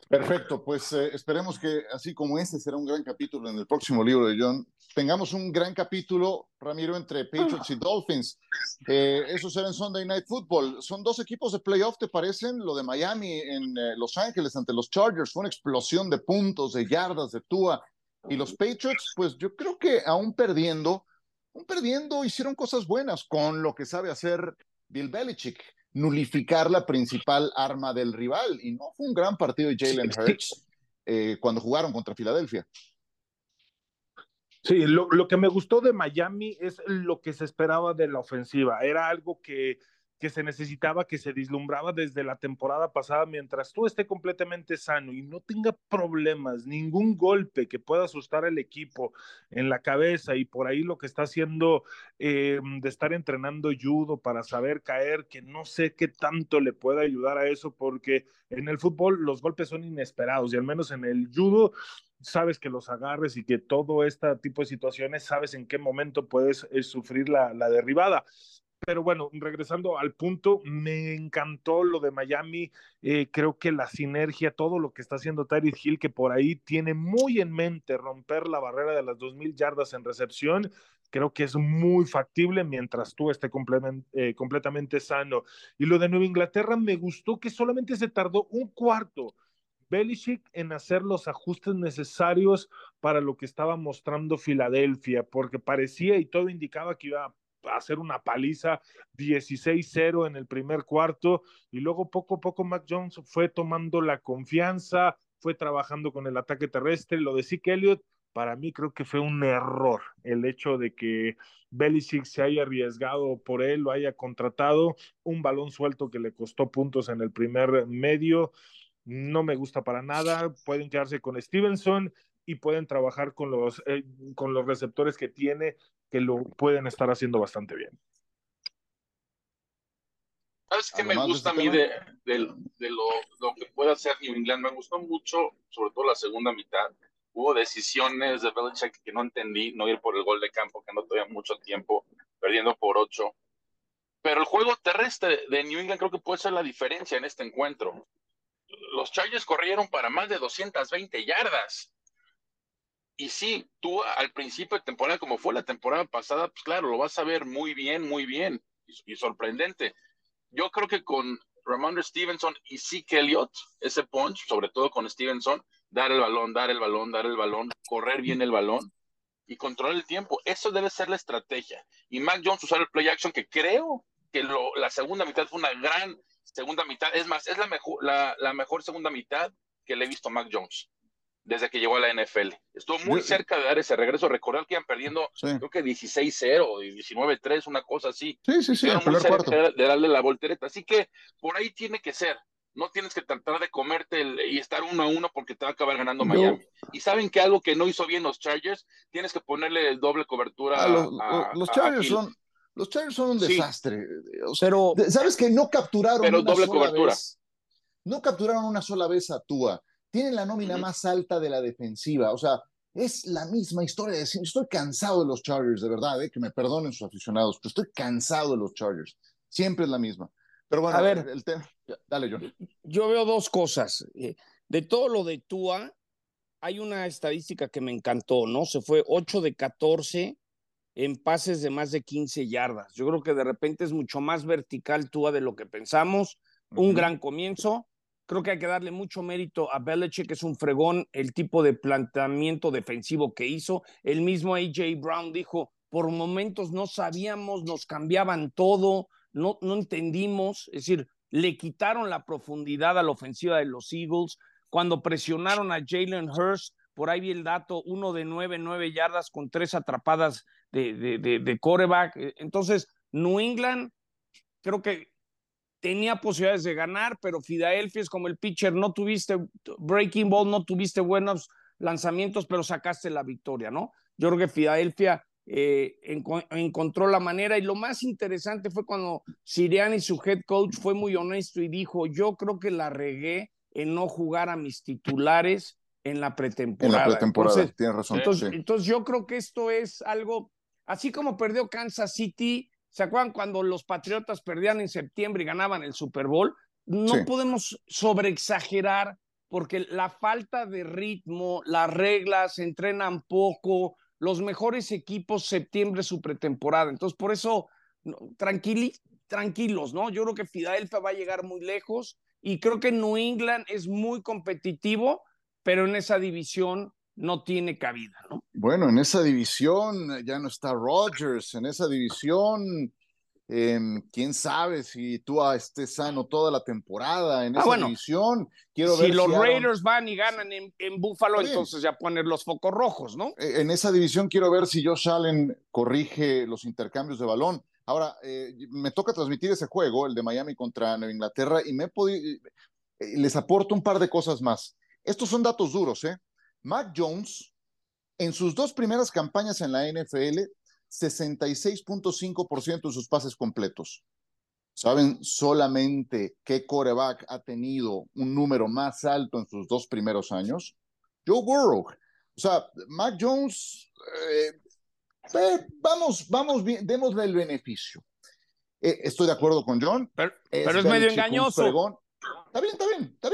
Perfecto, pues eh, esperemos que así como este será un gran capítulo en el próximo libro de John, tengamos un gran capítulo, Ramiro, entre Patriots y Dolphins. Eh, eso será en Sunday Night Football. Son dos equipos de playoff, ¿te parecen? Lo de Miami en eh, Los Ángeles ante los Chargers fue una explosión de puntos, de yardas, de Tua. Y los Patriots, pues yo creo que aún perdiendo, aún perdiendo, hicieron cosas buenas con lo que sabe hacer Bill Belichick nulificar la principal arma del rival. Y no fue un gran partido de Jalen Hurts eh, cuando jugaron contra Filadelfia. Sí, lo, lo, que me gustó de Miami es lo que se esperaba de la ofensiva. Era algo que que se necesitaba, que se dislumbraba desde la temporada pasada, mientras tú esté completamente sano y no tenga problemas, ningún golpe que pueda asustar al equipo en la cabeza y por ahí lo que está haciendo eh, de estar entrenando judo para saber caer, que no sé qué tanto le pueda ayudar a eso, porque en el fútbol los golpes son inesperados y al menos en el judo sabes que los agarres y que todo este tipo de situaciones sabes en qué momento puedes eh, sufrir la, la derribada pero bueno, regresando al punto, me encantó lo de Miami. Eh, creo que la sinergia, todo lo que está haciendo Tyreek Hill, que por ahí tiene muy en mente romper la barrera de las 2.000 yardas en recepción, creo que es muy factible mientras tú estés eh, completamente sano. Y lo de Nueva Inglaterra, me gustó que solamente se tardó un cuarto. Belichick en hacer los ajustes necesarios para lo que estaba mostrando Filadelfia, porque parecía y todo indicaba que iba hacer una paliza 16-0 en el primer cuarto y luego poco a poco Mac Jones fue tomando la confianza, fue trabajando con el ataque terrestre, lo de Zeke Elliott para mí creo que fue un error el hecho de que Belichick se haya arriesgado por él, lo haya contratado, un balón suelto que le costó puntos en el primer medio, no me gusta para nada, pueden quedarse con Stevenson y pueden trabajar con los, eh, con los receptores que tiene, que lo pueden estar haciendo bastante bien. ¿Sabes qué me gusta a mí de, de, lo, lo, que puede hacer New England? Me gustó mucho, sobre todo la segunda mitad. Hubo decisiones de Belichick que no entendí, no ir por el gol de campo, que no todavía mucho tiempo, perdiendo por ocho. Pero el juego terrestre de New England creo que puede ser la diferencia en este encuentro. Los Chargers corrieron para más de 220 yardas y sí, tú al principio de temporada, como fue la temporada pasada, pues claro, lo vas a ver muy bien, muy bien y, sorprendente. Yo creo que con Ramondre Stevenson y Zeke Elliott, ese punch, sobre todo con Stevenson, dar el balón, dar el balón, dar el balón, correr bien el balón y controlar el tiempo. Eso debe ser la estrategia. Y Mac Jones usar el play action, que creo que la segunda mitad fue una gran segunda mitad. Es más, es la mejor, la, la mejor segunda mitad que le he visto a Mac Jones desde que llegó a la NFL. Estuvo muy cerca de dar ese regreso. Recordar que iban perdiendo, creo que 16-0 y 19-3, una cosa así. Sí, sí, sí. Muy cerca de darle la voltereta. Así que por ahí tiene que ser. No tienes que tratar de comerte y estar uno a uno porque te va a acabar ganando Miami. Y saben que algo que no hizo bien los Chargers, tienes que ponerle el doble cobertura. Ah, los, Chargers son. Los Chargers son un desastre. pero, ¿sabes que no capturaron pero una doble sola cobertura. Vez? No capturaron una sola vez a Tua tienen la nómina más alta de la defensiva. O sea, es la misma historia. Estoy cansado de los Chargers, de verdad, ¿eh? que me perdonen sus aficionados, pero estoy cansado de los Chargers. Siempre es la misma. Pero bueno, a ver, el tema. Dale, John. Yo veo dos cosas. Eh, de todo lo de Tua, hay una estadística que me encantó, ¿no? Se fue 8 de 14 en pases de más de 15 yardas. Yo creo que de repente es mucho más vertical Tua de lo que pensamos. Un gran comienzo. Creo que hay que darle mucho mérito a Belichick, que es un fregón, el tipo de planteamiento defensivo que hizo. El mismo AJ Brown dijo, por momentos no sabíamos, nos cambiaban todo, no, no entendimos. Es decir, le quitaron la profundidad a la ofensiva de los Eagles. Cuando presionaron a Jalen Hurst, por ahí vi el dato, uno de nueve, nueve yardas con tres atrapadas de, de, de, coreback. Entonces, New England creo que tenía posibilidades de ganar, pero Philadelphia es como el pitcher, no tuviste breaking ball, no tuviste buenos lanzamientos, pero sacaste la victoria, ¿no? Yo creo que Philadelphia eh, encontró la manera y lo más interesante fue cuando Siriani, su head coach, fue muy honesto y dijo, yo creo que la regué en no jugar a mis titulares en la pretemporada. En la pretemporada, entonces, tienes razón. Entonces, yo creo que esto es algo, así como perdió Kansas City, ¿se acuerdan cuando los Patriotas perdían en septiembre y ganaban el Super Bowl? No podemos sobreexagerar porque la falta de ritmo, las reglas, entrenan poco, los mejores equipos septiembre su pretemporada. Entonces, por eso, tranquilos, ¿no? Yo creo que Filadelfia va a llegar muy lejos y creo que New England es muy competitivo, pero en esa división no tiene cabida, ¿no? Bueno, en esa división ya no está Rodgers, en esa división, em, quién sabe si tú estés sano toda la temporada en ah, esa división. Quiero si los Raiders van y ganan en, en Buffalo, entonces ya poner los focos rojos, ¿no? E, en esa división quiero ver si Josh Allen corrige los intercambios de balón. Ahora, eh, me toca transmitir ese juego, el de Miami contra Nueva Inglaterra, y me eh, les aporto un par de cosas más. Estos son datos duros, ¿eh? Mac Jones, en sus dos primeras campañas en la NFL, 66.5% de sus pases completos. ¿Saben solamente qué coreback ha tenido un número más alto en sus dos primeros años? Joe Burrow. O sea, Mac Jones eh, vamos, vamos bien, démosle el beneficio. Eh, estoy de acuerdo con John. Pero es, medio engañoso. Está bien, está bien, está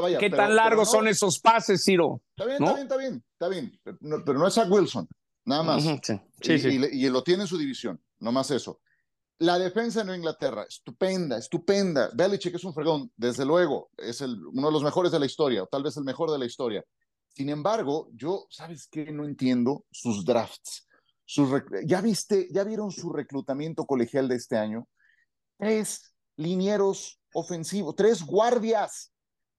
bien. ¿Qué, tan largos son esos pases, Ciro? Está bien, está bien, está bien, está bien. Pero no, es Zach Wilson, nada más. sí, sí, y, y, lo tiene en su división, no más eso. La defensa de Nueva Inglaterra, estupenda, estupenda. Belichick es un fregón, desde luego, es el, uno de los mejores de la historia, o tal vez el mejor de la historia. Sin embargo, yo, ¿sabes qué? No entiendo sus drafts ya viste, ya vieron su reclutamiento colegial de este año. Tres linieros ofensivos, tres guardias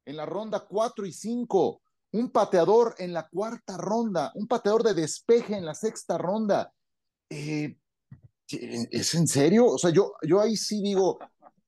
en la ronda cuatro y cinco, un pateador en la cuarta ronda, un pateador de despeje en la sexta ronda. Eh, ¿Es en serio? O sea, yo, yo ahí sí digo,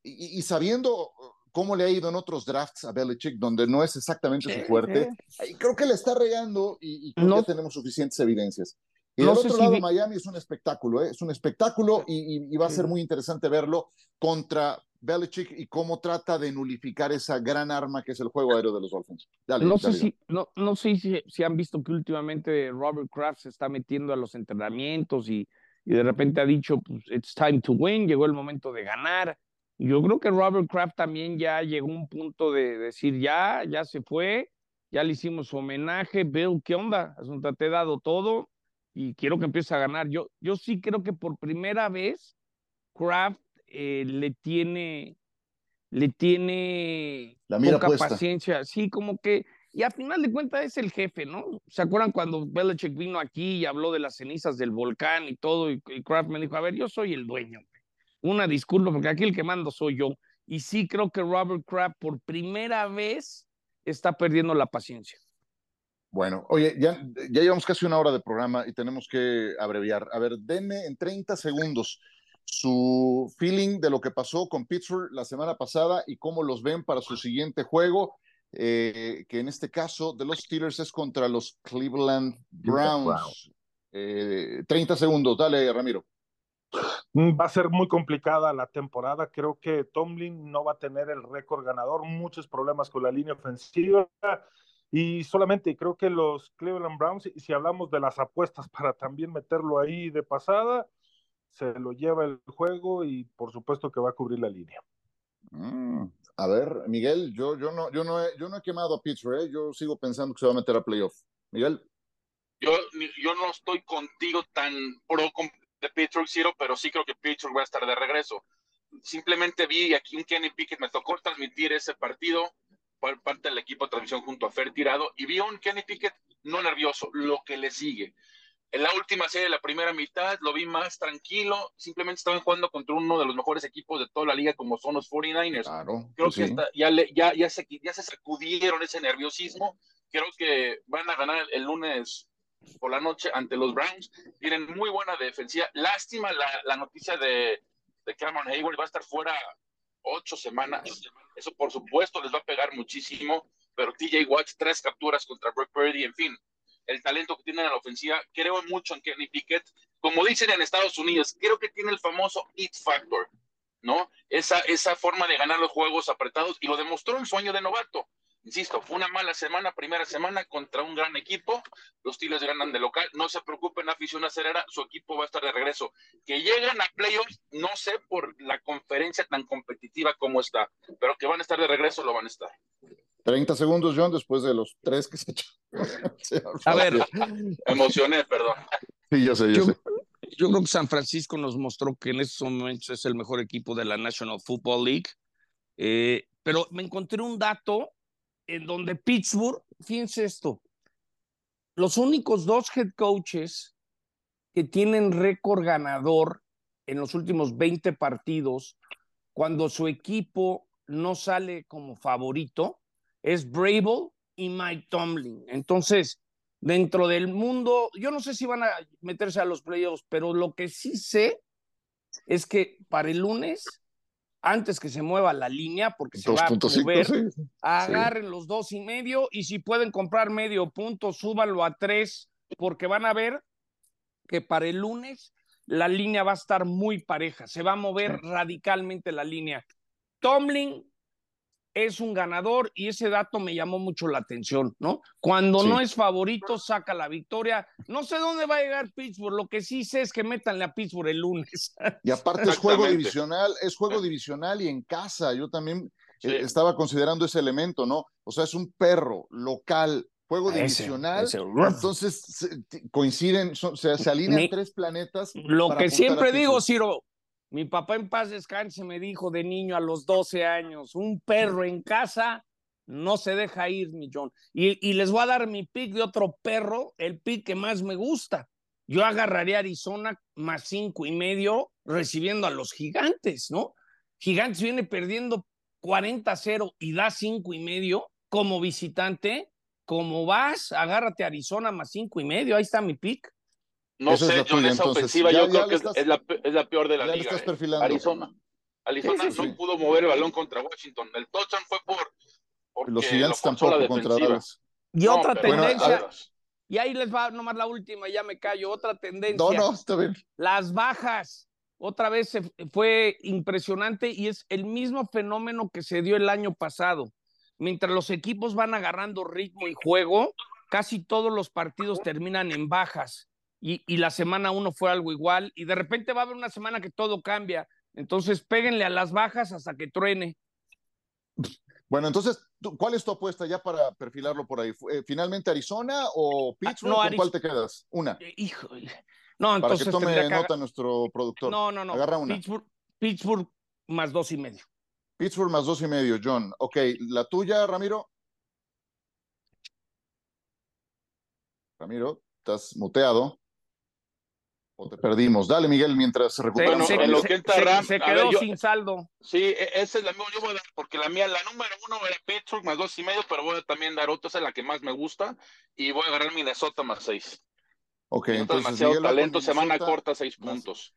y, sabiendo cómo le ha ido en otros drafts a Belichick, donde no es exactamente su fuerte, creo que le está regando y, creo no. que tenemos suficientes evidencias. Y del otro lado, Miami es un espectáculo, ¿eh? es un espectáculo y, va a ser muy interesante verlo contra Belichick y cómo trata de nulificar esa gran arma que es el juego aéreo de los Dolphins. no, sé si, no, no sé si, si, han visto que últimamente Robert Kraft se está metiendo a los entrenamientos y, y de repente ha dicho, pues, it's time to win, llegó el momento de ganar. Yo creo que Robert Kraft también ya llegó a un punto de decir, ya, ya se fue, ya le hicimos su homenaje. Bill, ¿qué onda? Asunta, te he dado todo, y quiero que empiece a ganar. Yo, yo sí creo que por primera vez Kraft eh, le tiene, le tiene La poca paciencia. Sí, como que, y a final de cuentas es el jefe, ¿no? ¿Se acuerdan cuando Belichick vino aquí y habló de las cenizas del volcán y todo? Y, Kraft me dijo, a ver, yo soy el dueño. Una disculpa, porque aquí el que mando soy yo. Y sí creo que Robert Kraft por primera vez está perdiendo la paciencia. Bueno, oye, ya, ya llevamos casi una hora de programa y tenemos que abreviar. A ver, denme en 30 segundos su feeling de lo que pasó con Pittsburgh la semana pasada y cómo los ven para su siguiente juego, eh, que en este caso de los Steelers es contra los Cleveland Browns. 30 eh, segundos, dale, Ramiro. Mm, va a ser muy complicada la temporada. Creo que Tomlin no va a tener el récord ganador, muchos problemas con la línea ofensiva. Y solamente creo que los Cleveland Browns, si hablamos de las apuestas para también meterlo ahí de pasada, se lo lleva el juego y por supuesto que va a cubrir la línea. Mm, a ver, Miguel, yo, yo, no, yo, no he, yo no he quemado a Pittsburgh, ¿eh? yo sigo pensando que se va a meter a playoff. Miguel. Yo, yo no estoy contigo tan pro de Pittsburgh Zero, pero sí creo que Pittsburgh va a estar de regreso. Simplemente vi aquí un Kenny Pickett, me tocó transmitir ese partido por parte del equipo de transmisión junto a Fer Tirado y vi a un Kenny Pickett no nervioso, lo que le sigue. En la última serie de la primera mitad lo vi más tranquilo, simplemente estaban jugando contra uno de los mejores equipos de toda la liga como son los 49ers. Claro, creo pues que sí. está- ya, le- ya, ya, se, ya se sacudieron ese nerviosismo. Creo que van a ganar el lunes por la noche ante los Browns. Tienen muy buena defensiva. Lástima la, la noticia de, de Cameron Hayward, va a estar fuera ocho semanas. Eso por supuesto les va a pegar muchísimo, pero TJ Watt, tres capturas contra Brock Purdy, en fin, el talento que tienen en la ofensiva, creo mucho en Kenny Pickett. Como dicen en Estados Unidos, creo que tiene el famoso it factor, ¿no? Esa, esa forma de ganar los juegos apretados y lo demostró en su año de novato. Insisto, fue una mala semana, primera semana contra un gran equipo. Los Steelers ganan de local. No se preocupen, afición acerera, su equipo va a estar de regreso. Que llegan a playoffs, no sé por la conferencia tan competitiva como está, pero que van a estar de regreso, lo van a estar. 30 segundos, John, después de los tres que se echó. A ver, Me emocioné, perdón. Sí, ya sé, yo, sé. yo creo que San Francisco nos mostró que en estos momentos es el mejor equipo de la National Football League. Eh, pero me encontré un dato en donde Pittsburgh, fíjense esto, los únicos dos head coaches que tienen récord ganador en los últimos 20 partidos, cuando su equipo no sale como favorito, es Brable y Mike Tomlin. Entonces, dentro del mundo, yo no sé si van a meterse a los playoffs, pero lo que sí sé es que para el lunes, antes que se mueva la línea, porque se va a 2.5, mover, sí. agarren los dos y medio y si pueden comprar medio punto, súbanlo a tres, porque van a ver que para el lunes la línea va a estar muy pareja, se va a mover radicalmente la línea. Tomlin es un ganador y ese dato me llamó mucho la atención, ¿no? Cuando Sí. no es favorito, saca la victoria. No sé dónde va a llegar Pittsburgh, lo que sí sé es que métanle a Pittsburgh el lunes. Y aparte es juego divisional, es juego divisional y en casa. Yo también Sí. eh, estaba considerando ese elemento, ¿no? O sea, es un perro local, juego Ese, divisional. ese. Entonces coinciden, son- se, se alinean Mi- tres planetas. Lo que siempre digo. Ciro, mi papá en paz descanse me dijo de niño a los 12 años, un perro en casa no se deja ir, mi John. Y, y les voy a dar mi pick de otro perro, el pick que más me gusta. Yo agarraría Arizona más cinco y medio recibiendo a los gigantes, ¿no? Gigantes viene perdiendo 40-0 y da cinco y medio como visitante. Como vas, agárrate a Arizona más cinco y medio. Ahí está mi pick. No Esa es sé, la John, tuya, esa entonces. ofensiva Ya- yo ya creo que es- estás- es, la, es la peor de la liga. estás eh. Arizona. Arizona Sí, sí, no sí. pudo mover el balón contra Washington. El touchdown fue por Los gigantes la tampoco contra. Dallas. Y No, otra Bueno, tendencia, y ahí les va nomás la última, ya me callo, otra tendencia. No, no, está bien. Las bajas, otra vez se- fue impresionante y es el mismo fenómeno que se dio el año pasado. Mientras los equipos van agarrando ritmo y juego, casi todos los partidos terminan en bajas. Y, y la semana uno fue algo igual, y de repente va a haber una semana que todo cambia. Entonces, péguenle a las bajas hasta que truene. Bueno, entonces, ¿cuál es tu apuesta ya para perfilarlo por ahí? ¿Fue, eh, ¿Finalmente Arizona o Pittsburgh? no, ¿Con Ariz- cuál te quedas? Una, Eh, Híjole. No, para entonces que tome que nota nuestro productor. No, no, no. Agarra una. Pittsburgh, Pittsburgh más dos y medio. Pittsburgh más dos y medio, John. Ok, la tuya, Ramiro. Ramiro, estás muteado. O te perdimos. Dale, Miguel, mientras se recupera. Bueno, se, en Ram, quedó ver, yo- sin saldo. Sí, e- esa es la mía, yo voy a dar, porque la mía, la número uno era Pittsburgh más dos y medio, pero voy a también dar otra, esa es la que más me gusta, y voy a agarrar Minnesota más seis. Ok, Minnesota entonces demasiado Miguel talento, semana corta, seis más- puntos.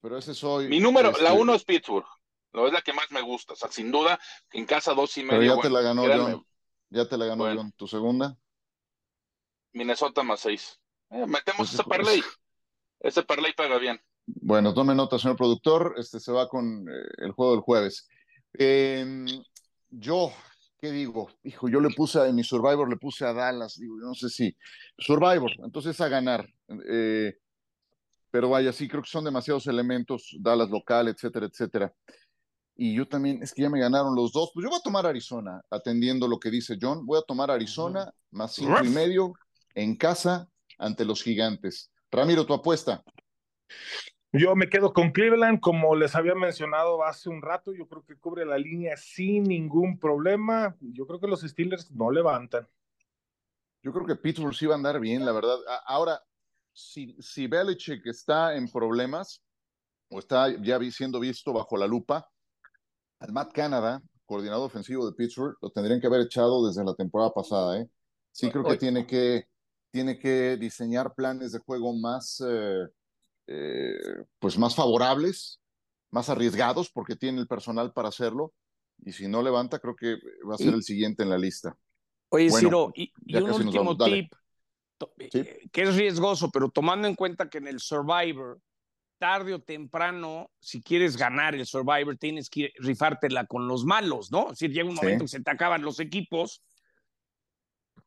Pero ese soy. Mi número, este, la uno es Pittsburgh, no es la que más me gusta, o sea, sin duda, en casa dos y Pero medio. ya te la ganó créanme, John. Ya te la ganó Bueno. John. ¿Tu segunda? Minnesota más seis. Eh, metemos Pues, ese parlay, ese parlay paga bien. Bueno, tome nota, señor productor. Este se va con eh, el juego del jueves. Eh, yo, ¿qué digo? Hijo, yo le puse a en mi Survivor, le puse a Dallas. Digo, yo no sé si. Survivor, entonces a ganar. Eh, pero vaya, sí, creo que son demasiados elementos, Dallas local, etcétera, etcétera. Y yo también, es que ya me ganaron los dos. Pues yo voy a tomar Arizona, atendiendo lo que dice John. Voy a tomar Arizona más cinco y medio. en casa ante los gigantes. Ramiro, tu apuesta. Yo me quedo con Cleveland, como les había mencionado hace un rato, yo creo que cubre la línea sin ningún problema. Yo creo que los Steelers no levantan. Yo creo que Pittsburgh sí va a andar bien, la verdad. Ahora, si, si Belichick está en problemas o está ya siendo visto bajo la lupa, al Matt Canada, coordinador ofensivo de Pittsburgh, lo tendrían que haber echado desde la temporada pasada. ¿eh? Sí creo que tiene que, tiene que diseñar planes de juego más... Eh, eh, pues más favorables, más arriesgados, porque tiene el personal para hacerlo. Y si no levanta, creo que va a ser el siguiente en la lista. Oye, Ciro, y, un último tip, eh, que es riesgoso, pero tomando en cuenta que en el Survivor, tarde o temprano, si quieres ganar el Survivor, tienes que rifártela con los malos, ¿no? Si llega un momento que se te acaban los equipos.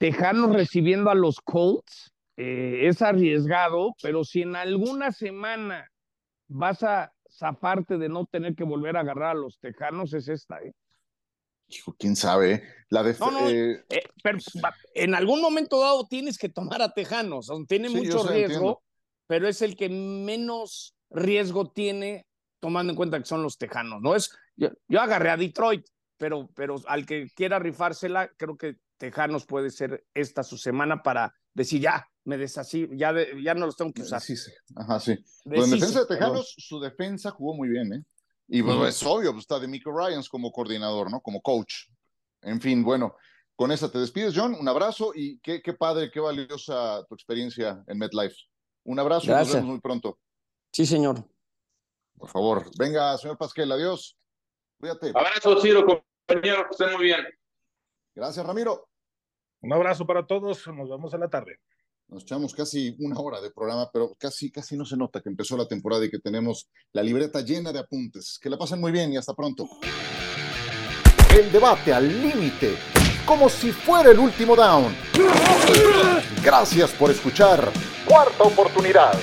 Tejanos recibiendo a los Colts eh, es arriesgado, pero si en alguna semana vas a zafarte de no tener que volver a agarrar a los tejanos, es esta, ¿eh? Hijo, quién sabe. ¿eh? La de, eh, pero en algún momento dado tienes que tomar a Tejanos, tiene mucho riesgo, pero es el que menos riesgo tiene tomando en cuenta que son los Tejanos, ¿no? Es, yo, yo agarré a Detroit, pero, pero al que quiera rifársela, creo que Tejanos puede ser esta su semana para decir ya, me desasí, ya, ya no los tengo que usar. Sí, sí. Ajá, sí. Pues en defensa de Tejanos, su defensa jugó muy bien, ¿eh? Y bueno, es obvio, pues, está de Michael Ryans como coordinador, ¿no? Como coach. En fin, bueno, con esa te despides, John. Un abrazo y qué, qué padre, qué valiosa tu experiencia en MetLife. Un abrazo y nos vemos muy pronto. Sí, señor. Por favor, venga, señor Pasquel, adiós. Cuídate. Abrazo, Ciro, compañero, que estén muy bien. Gracias, Ramiro. Un abrazo para todos, nos vemos en la tarde. Nos echamos casi una hora de programa, pero casi, casi no se nota que empezó la temporada y que tenemos la libreta llena de apuntes. Que la pasen muy bien y hasta pronto. El debate al límite, como si fuera el último down. Gracias por escuchar. Cuarta oportunidad.